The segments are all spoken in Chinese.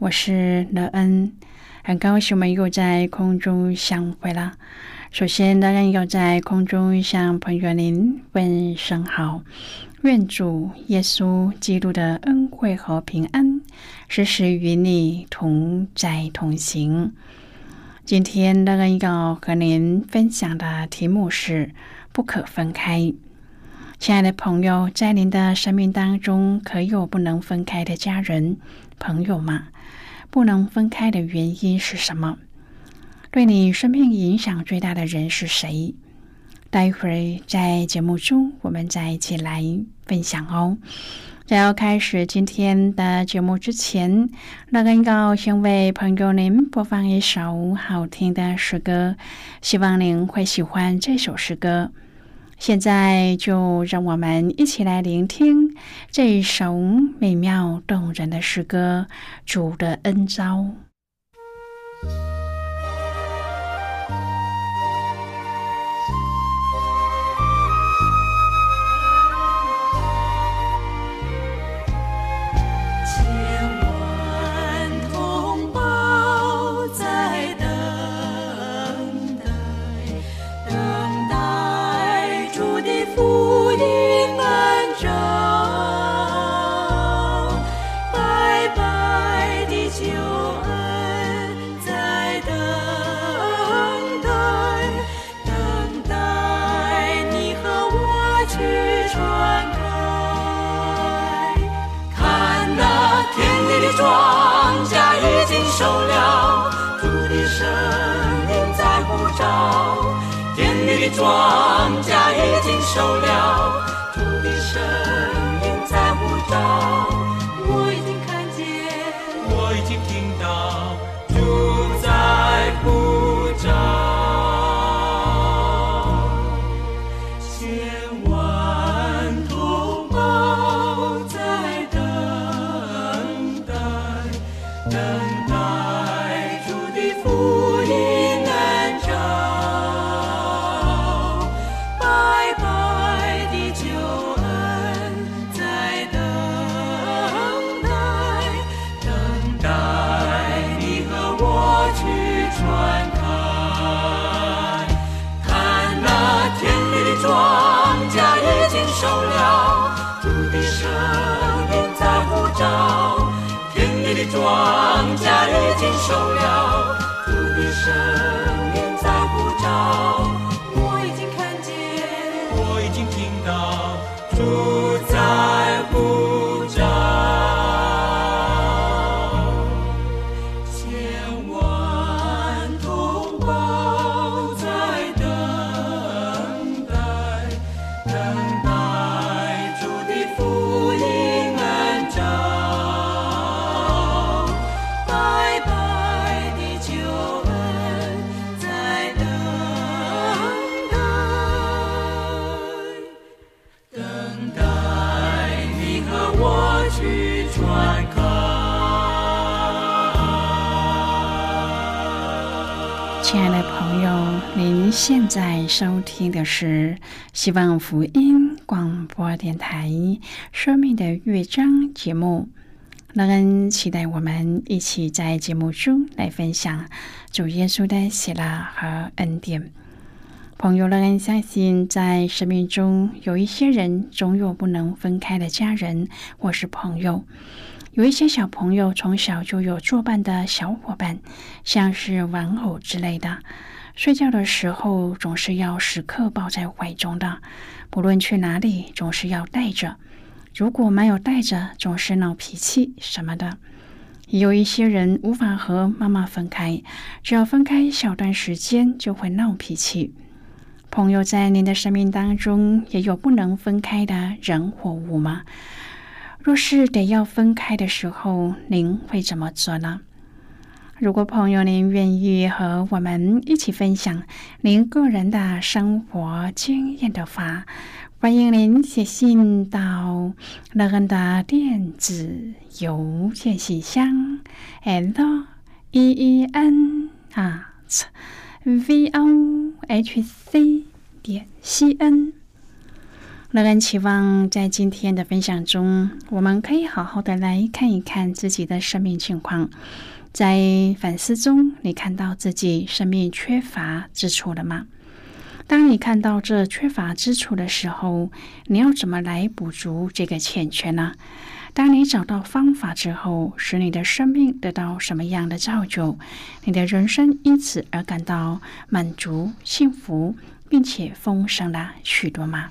我是乐恩。很高兴我们又在空中相会了。首先，当然要在空中向朋友您问声好，愿主耶稣基督的恩惠和平安时时与你同在同行。今天，当然要和您分享的题目是“不可分开”。亲爱的朋友，在您的生命当中，可有不能分开的家人、朋友吗？不能分开的原因是什么？对你生命影响最大的人是谁？待会儿在节目中，我们再一起来分享哦。在要开始今天的节目之前，那个要先为朋友您播放一首好听的诗歌，希望您会喜欢这首诗歌。现在就让我们一起来聆听这一首美妙动人的诗歌《主的恩招》。庄稼已经收了，土地声音在舞蹈，收了，土地的声音在呼召，田里的庄稼已经收了，土地的声音在呼召。亲爱的朋友，您现在收听的是希望福音广播电台《生命的乐章》节目。乐恩期待我们一起在节目中来分享主耶稣的喜乐和恩典。朋友，乐恩相信，在生命中有一些人总有不能分开的家人或是朋友。有一些小朋友从小就有作伴的小伙伴，像是玩偶之类的，睡觉的时候总是要时刻抱在怀中的，不论去哪里总是要带着。如果没有带着，总是闹脾气什么的。有一些人无法和妈妈分开，只要分开一小段时间就会闹脾气。朋友在您的生命当中也有不能分开的人或物吗？若是得要分开的时候，您会怎么做呢？如果朋友您愿意和我们一起分享您个人的生活经验的话，欢迎您写信到乐恩的电子邮件信箱，l e e n 啊 v o h c 点 c n。乐恩期望在今天的分享中，我们可以好好的来看一看自己的生命情况，在反思中，你看到自己生命缺乏之处了吗？当你看到这缺乏之处的时候，你要怎么来补足这个欠缺呢？当你找到方法之后，使你的生命得到什么样的造就？你的人生因此而感到满足、幸福，并且丰盛了许多吗？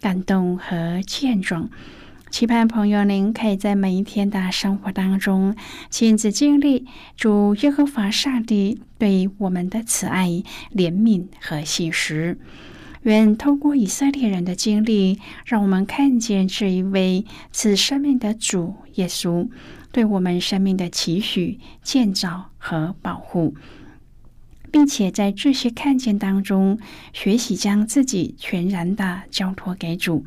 感动和见证。期盼朋友，您可以在每一天的生活当中亲自经历主耶和华上帝对我们的慈爱、怜悯和信实。愿透过以色列人的经历，让我们看见这一位赐生命的主耶稣对我们生命的期许、建造和保护，并且在这些看见当中学习将自己全然的交托给主。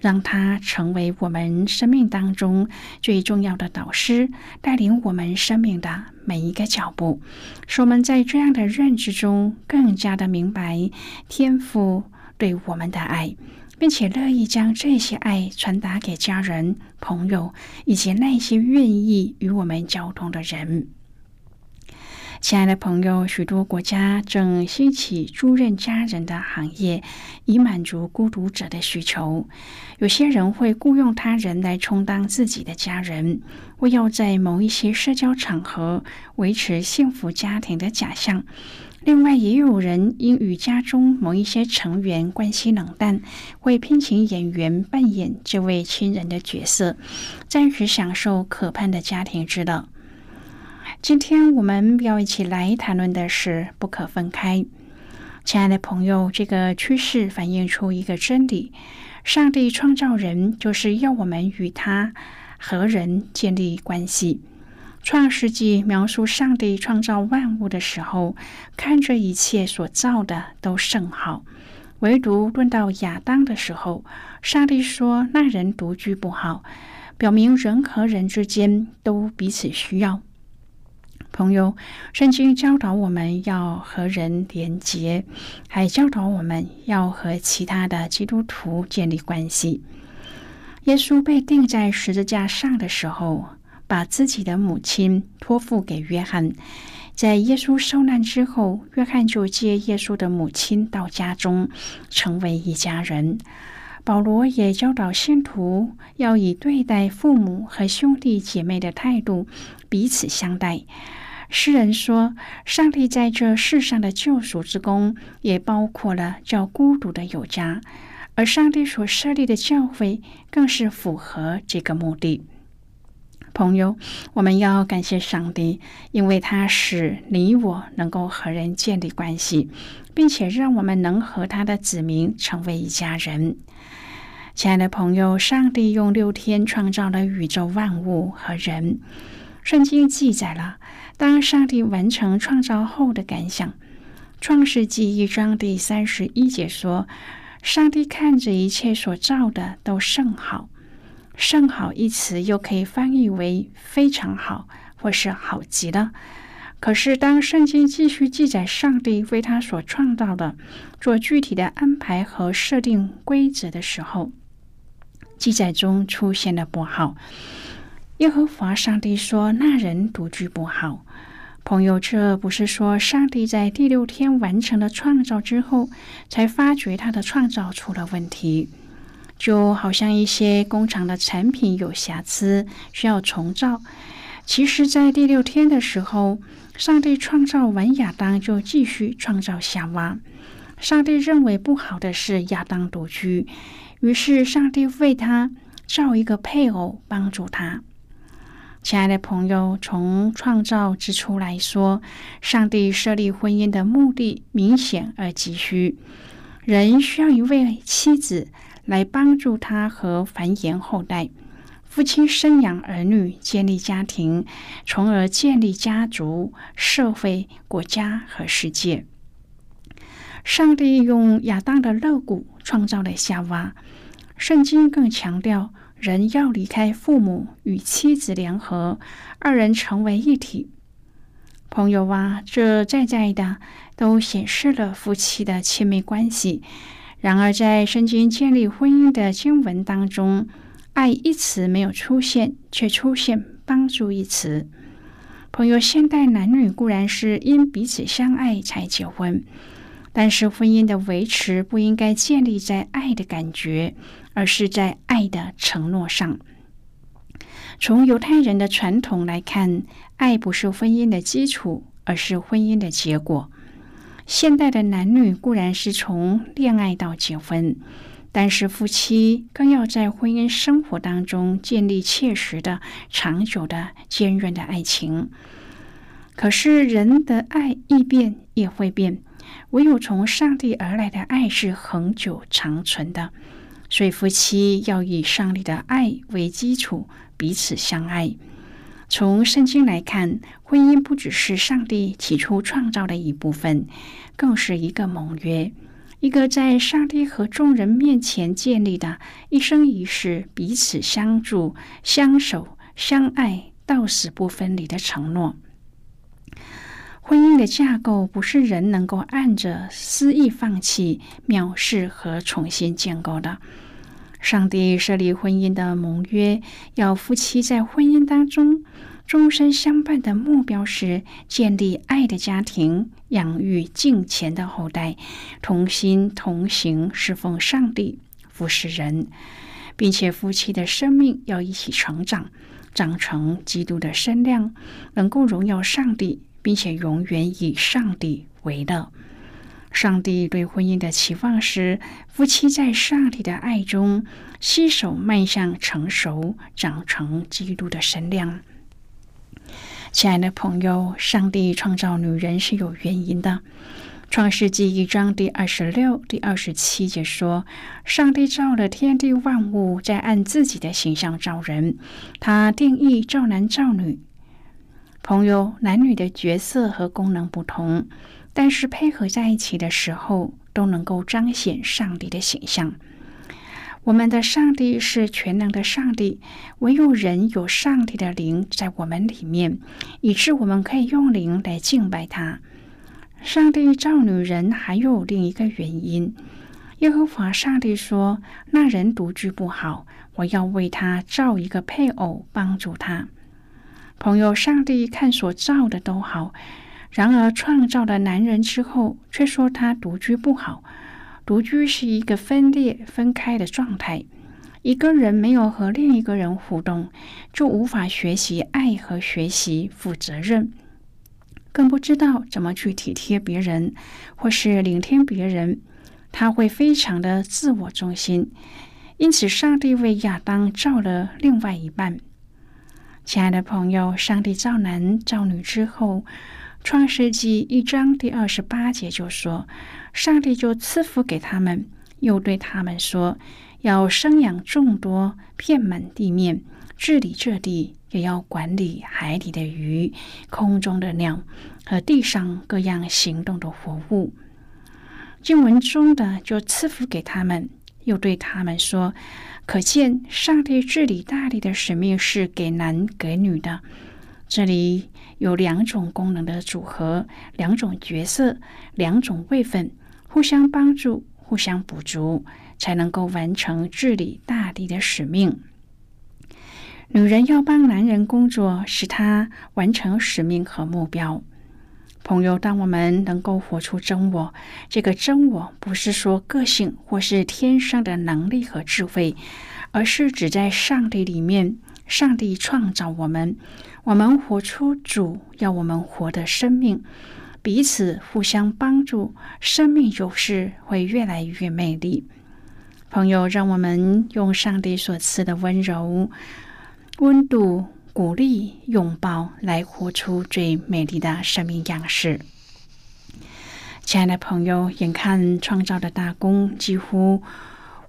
让他成为我们生命当中最重要的导师，带领我们生命的每一个脚步，使我们在这样的认知中更加的明白天父对我们的爱，并且乐意将这些爱传达给家人、朋友以及那些愿意与我们交通的人。亲爱的朋友，许多国家正兴起租任家人的行业，以满足孤独者的需求。有些人会雇佣他人来充当自己的家人，为要在某一些社交场合维持幸福家庭的假象。另外，也有人因与家中某一些成员关系冷淡，会聘请演员扮演这位亲人的角色，暂时享受可盼的家庭之乐。今天我们要一起来谈论的是不可分开。亲爱的朋友，这个趋势反映出一个真理：上帝创造人，就是要我们与他和人建立关系。创世纪描述上帝创造万物的时候，看着一切所造的都甚好，唯独论到亚当的时候，上帝说那人独居不好，表明人和人之间都彼此需要。朋友，圣经教导我们要和人连结，还教导我们要和其他的基督徒建立关系。耶稣被钉在十字架上的时候，把自己的母亲托付给约翰。在耶稣受难之后，约翰就接耶稣的母亲到家中，成为一家人。保罗也教导信徒要以对待父母和兄弟姐妹的态度彼此相待。诗人说：“上帝在这世上的救赎之功，也包括了叫孤独的有家，而上帝所设立的教会，更是符合这个目的。”朋友，我们要感谢上帝，因为他使你我能够和人建立关系，并且让我们能和他的子民成为一家人。亲爱的朋友，上帝用六天创造了宇宙万物和人。圣经记载了。当上帝完成创造后的感想，《创世纪》一章第三十一节说：“上帝看着一切所造的都甚好。”甚好一词又可以翻译为非常好，或是好极了。可是，当圣经继续记载上帝为他所创造的做具体的安排和设定规则的时候，记载中出现了不好。耶和华上帝说：“那人独居不好。”朋友，这不是说上帝在第六天完成了创造之后，才发觉他的创造出了问题。就好像一些工厂的产品有瑕疵，需要重造。其实，在第六天的时候，上帝创造完亚当，就继续创造夏娃。上帝认为不好的是亚当独居，于是上帝为他造一个配偶帮助他。亲爱的朋友，从创造之初来说，上帝设立婚姻的目的明显而急需，人需要一位妻子。来帮助他和繁衍后代，夫妻生养儿女，建立家庭，从而建立家族、社会、国家和世界。上帝用亚当的肋骨创造了夏娃。圣经更强调，人要离开父母，与妻子联合，二人成为一体。朋友啊，这在在的都显示了夫妻的亲密关系。然而，在圣经建立婚姻的经文当中，“爱”一词没有出现，却出现“帮助”一词。朋友，现代男女固然是因彼此相爱才结婚，但是婚姻的维持不应该建立在爱的感觉，而是在爱的承诺上。从犹太人的传统来看，爱不是婚姻的基础，而是婚姻的结果。现代的男女固然是从恋爱到结婚，但是夫妻更要在婚姻生活当中建立切实的、长久的、坚韧的爱情。可是人的爱易变也会变，唯有从上帝而来的爱是恒久长存的。所以夫妻要以上帝的爱为基础，彼此相爱。从圣经来看，婚姻不只是上帝起初创造的一部分，更是一个盟约，一个在上帝和众人面前建立的一生一世彼此相助、相守、相爱、到死不分离的承诺。婚姻的架构不是人能够按着私意放弃、藐视和重新建构的。上帝设立婚姻的盟约，要夫妻在婚姻当中终身相伴的目标是建立爱的家庭，养育敬虔的后代，同心同行侍奉上帝，服侍人，并且夫妻的生命要一起成长，长成基督的身量，能够荣耀上帝，并且永远以上帝为乐。上帝对婚姻的期望是，夫妻在上帝的爱中携手迈向成熟，长成基督的身量。亲爱的朋友，上帝创造女人是有原因的。创世纪一章第二十六、第二十七节说：“上帝造了天地万物，在按自己的形象造人，他定义造男造女。”朋友，男女的角色和功能不同。但是配合在一起的时候，都能够彰显上帝的形象。我们的上帝是全能的上帝，唯有人有上帝的灵在我们里面，以致我们可以用灵来敬拜他。上帝造女人还有另一个原因。耶和华上帝说：“那人独居不好，我要为他造一个配偶帮助他。”朋友，上帝看所造的都好。然而，创造了男人之后，却说他独居不好。独居是一个分裂、分开的状态。一个人没有和另一个人互动，就无法学习爱和学习负责任，更不知道怎么去体贴别人，或是聆听别人。他会非常的自我中心。因此，上帝为亚当造了另外一半。亲爱的朋友，上帝造男造女之后。创世纪一章第二十八节就说：“上帝就赐福给他们，又对他们说，要生养众多，遍满地面，治理这地，也要管理海里的鱼、空中的鸟和地上各样行动的活物。”经文中的就赐福给他们，又对他们说：“可见上帝治理大地的使命是给男给女的。这里有两种功能的组合，两种角色，两种位分，互相帮助，互相补足，才能够完成治理大地的使命。女人要帮男人工作，使他完成使命和目标。”朋友，当我们能够活出真我，这个真我不是说个性或是天生的能力和智慧，而是指在上帝里面，上帝创造我们，我们活出主要我们活的生命，彼此互相帮助，生命就是会越来越美丽。朋友，让我们用上帝所赐的温柔、温度。鼓励、拥抱，来活出最美丽的生命样式。亲爱的朋友，眼看创造的大功几乎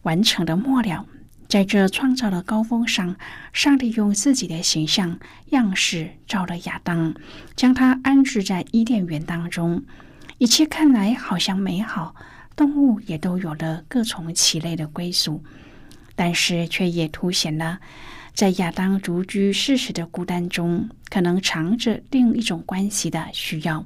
完成的末了，在这创造的高峰上，上帝用自己的形象样式造了亚当，将他安置在伊甸园当中。一切看来好像美好，动物也都有了各从其类的归属，但是却也凸显了。在亚当独居世时的孤单中，可能藏着另一种关系的需要。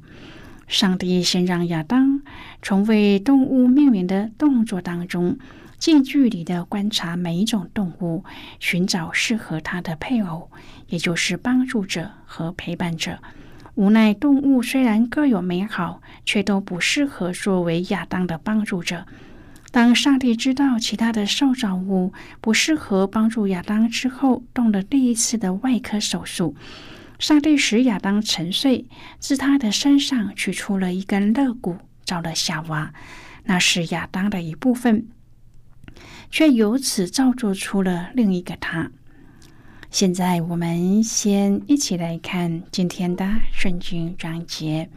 上帝先让亚当从为动物命名的动作当中，近距离的观察每一种动物，寻找适合他的配偶，也就是帮助者和陪伴者。无奈，动物虽然各有美好，却都不适合作为亚当的帮助者。当上帝知道其他的受造物不适合帮助亚当之后，动了第一次的外科手术。上帝使亚当沉睡，自他的身上取出了一根肋骨，造了夏娃，那是亚当的一部分，却由此造作出了另一个他。现在，我们先一起来看今天的圣经章节。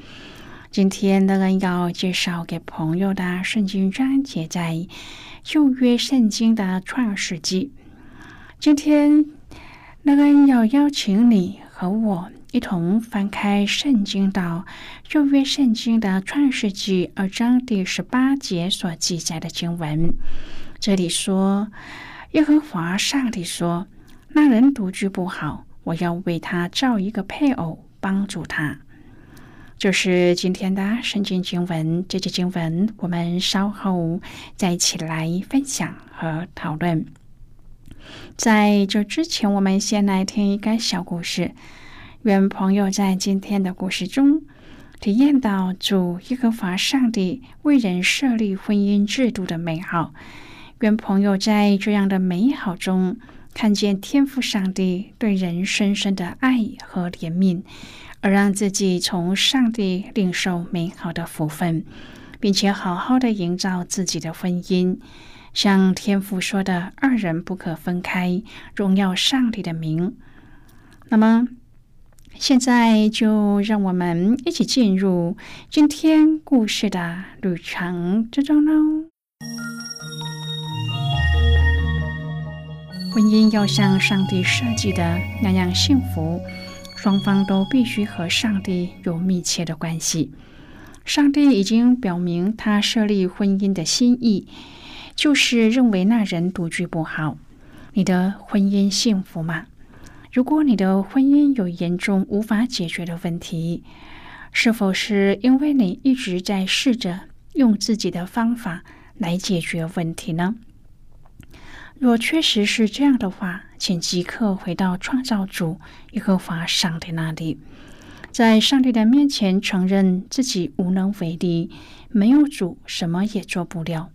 今天乐恩要介绍给朋友的圣经章节在旧约圣经的创世纪。今天乐恩要邀请你和我一同翻开圣经到旧约圣经的创世纪二章第十八节所记载的经文。这里说：“耶和华上帝说，那人独居不好，我要为他造一个配偶，帮助他。”就是今天的圣经经文，这节经文我们稍后再一起来分享和讨论。在这之前，我们先来听一个小故事。愿朋友在今天的故事中体验到主耶和华上帝为人设立婚姻制度的美好。愿朋友在这样的美好中看见天赋上帝对人深深的爱和怜悯。而让自己从上帝领受美好的福分，并且好好的营造自己的婚姻，像天父说的“二人不可分开，荣耀上帝的名”。那么，现在就让我们一起进入今天故事的旅程之中喽。婚姻要像上帝设计的那样幸福。双方都必须和上帝有密切的关系。上帝已经表明他设立婚姻的心意，就是认为那人独居不好。你的婚姻幸福吗？如果你的婚姻有严重无法解决的问题，是否是因为你一直在试着用自己的方法来解决问题呢？若确实是这样的话，请即刻回到创造主耶和华上帝那里，在上帝的面前承认自己无能为力，没有主什么也做不了，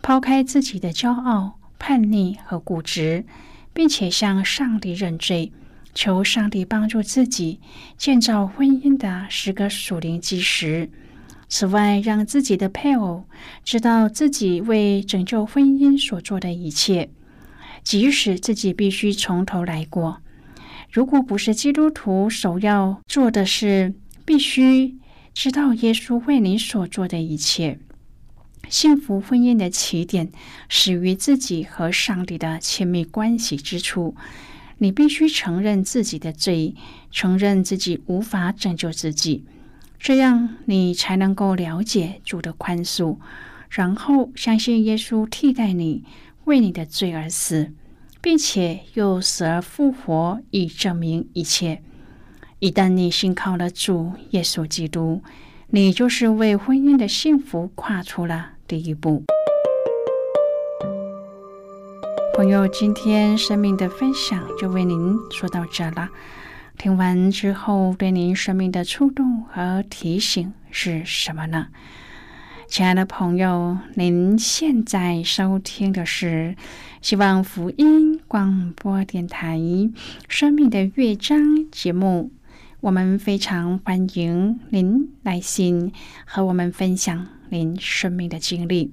抛开自己的骄傲、叛逆和固执，并且向上帝认罪，求上帝帮助自己建造婚姻的十个属灵基石。此外，让自己的配偶知道自己为拯救婚姻所做的一切。即使自己必须从头来过，如果不是基督徒，首要做的是必须知道耶稣为你所做的一切。幸福婚姻的起点始于自己和上帝的亲密关系之处。你必须承认自己的罪，承认自己无法拯救自己，这样你才能够了解主的宽恕，然后相信耶稣替代你。为你的罪而死，并且又死而复活，以证明一切。一旦你信靠了主耶稣基督，你就是为婚姻的幸福跨出了第一步。朋友，今天生命的分享就为您说到这了。听完之后，对您生命的触动和提醒是什么呢？亲爱的朋友，您现在收听的是希望福音广播电台《生命的乐章》节目。我们非常欢迎您来信和我们分享您生命的经历。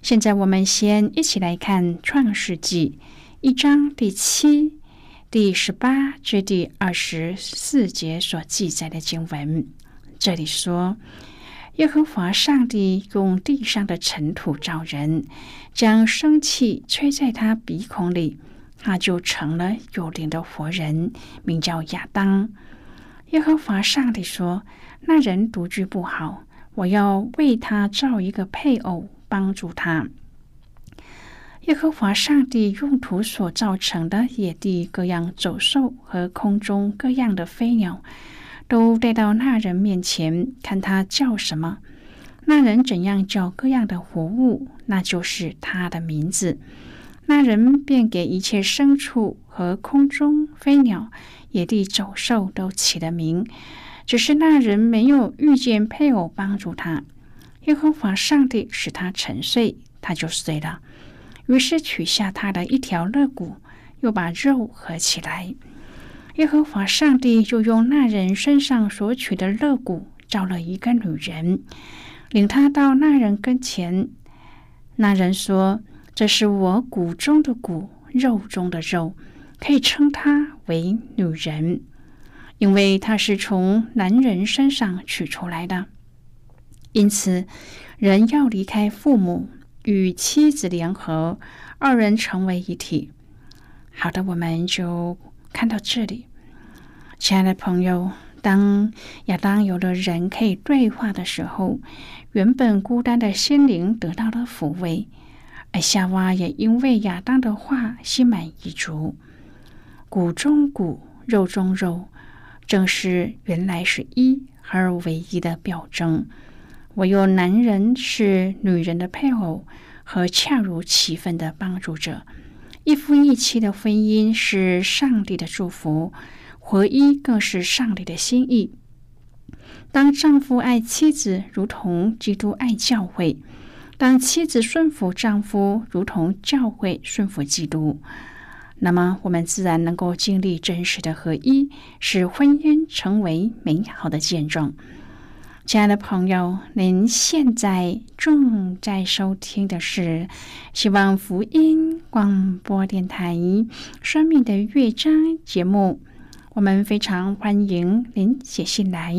现在，我们先一起来看《创世纪》一章第七、第十八至第二十四节所记载的经文。这里说：“耶和华上帝用地上的尘土造人，将生气吹在他鼻孔里，他就成了有灵的活人，名叫亚当。耶和华上帝说：那人独居不好，我要为他造一个配偶。”帮助他。耶和华上帝用土所造成的野地各样走兽和空中各样的飞鸟，都带到那人面前，看他叫什么。那人怎样叫各样的活物，那就是他的名字。那人便给一切牲畜和空中飞鸟、野地走兽都起了名。只是那人没有遇见配偶帮助他。耶和华上帝使他沉睡，他就睡了。于是取下他的一条肋骨，又把肉合起来。耶和华上帝就用那人身上所取的肋骨造了一个女人，领他到那人跟前。那人说：“这是我骨中的骨，肉中的肉，可以称她为女人，因为她是从男人身上取出来的。”因此，人要离开父母，与妻子联合，二人成为一体。好的，我们就看到这里。亲爱的朋友，当亚当有了人可以对话的时候，原本孤单的心灵得到了抚慰，而夏娃也因为亚当的话心满意足。骨中骨，肉中肉，正是原来是一而唯一的表征。唯有男人是女人的配偶和恰如其分的帮助者，一夫一妻的婚姻是上帝的祝福，合一更是上帝的心意。当丈夫爱妻子如同基督爱教会，当妻子顺服丈夫如同教会顺服基督，那么我们自然能够经历真实的合一，使婚姻成为美好的见证。亲爱的朋友，您现在正在收听的是希望福音广播电台《生命的乐章》节目。我们非常欢迎您写信来，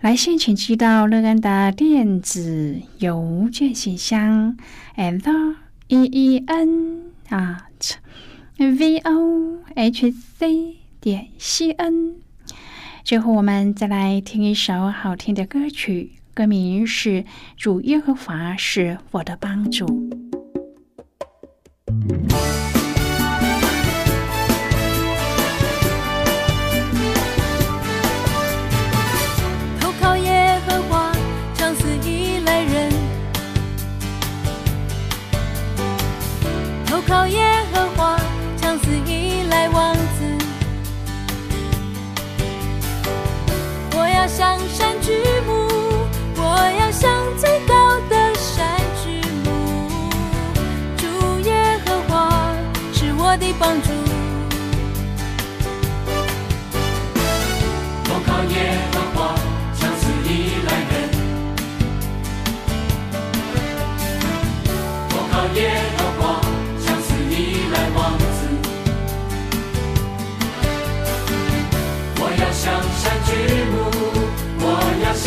来信请寄到乐安的电子邮件信箱：l e e n at v o h c 点 c n。最后，我们再来听一首好听的歌曲，歌名是《主耶和华是我的帮助》。帮助，投靠耶和华，常似依赖人；投靠耶和华，常似依赖王子。我要向山举目，我要向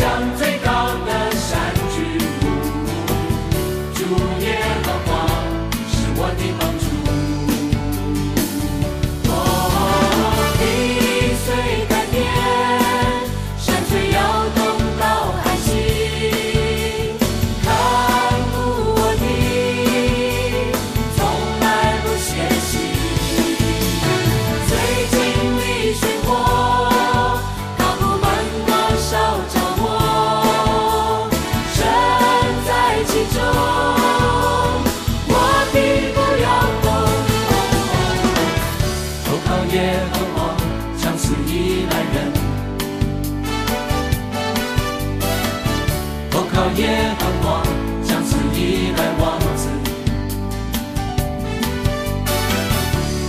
夜繁华，将此一来忘此。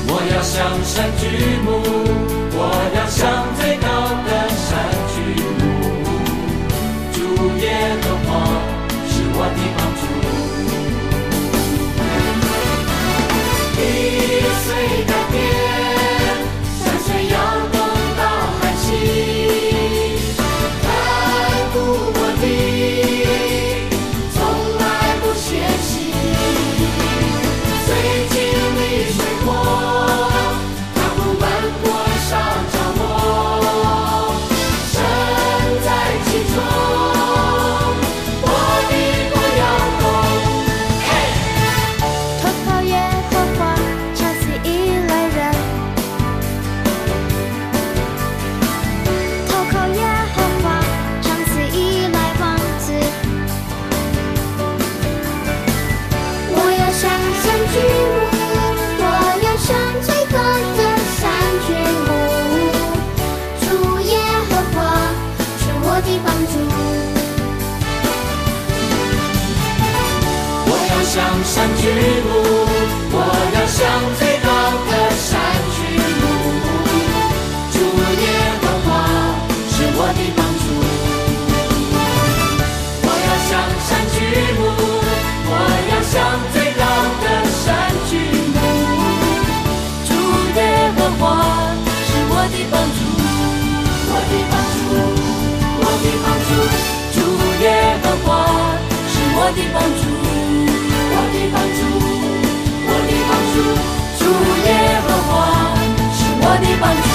我要向山举目，我要向。的帮助，我的帮助，我的帮助，主耶和华是我的帮助。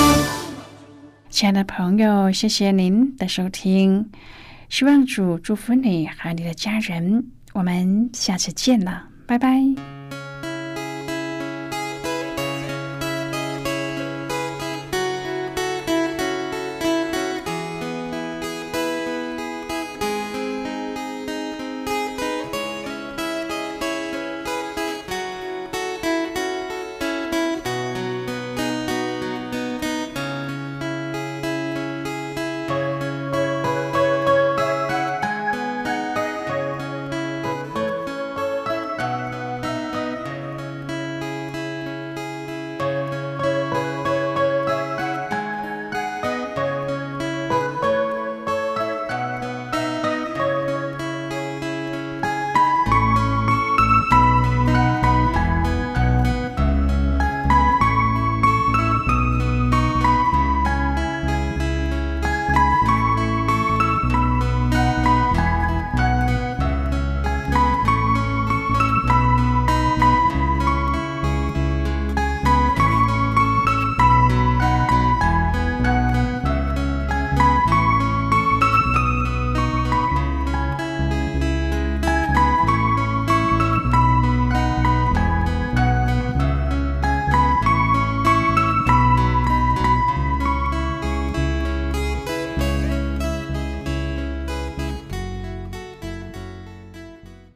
亲爱的朋友，谢谢您的收听，希望主祝福你和你的家人。我们下次见了，拜拜。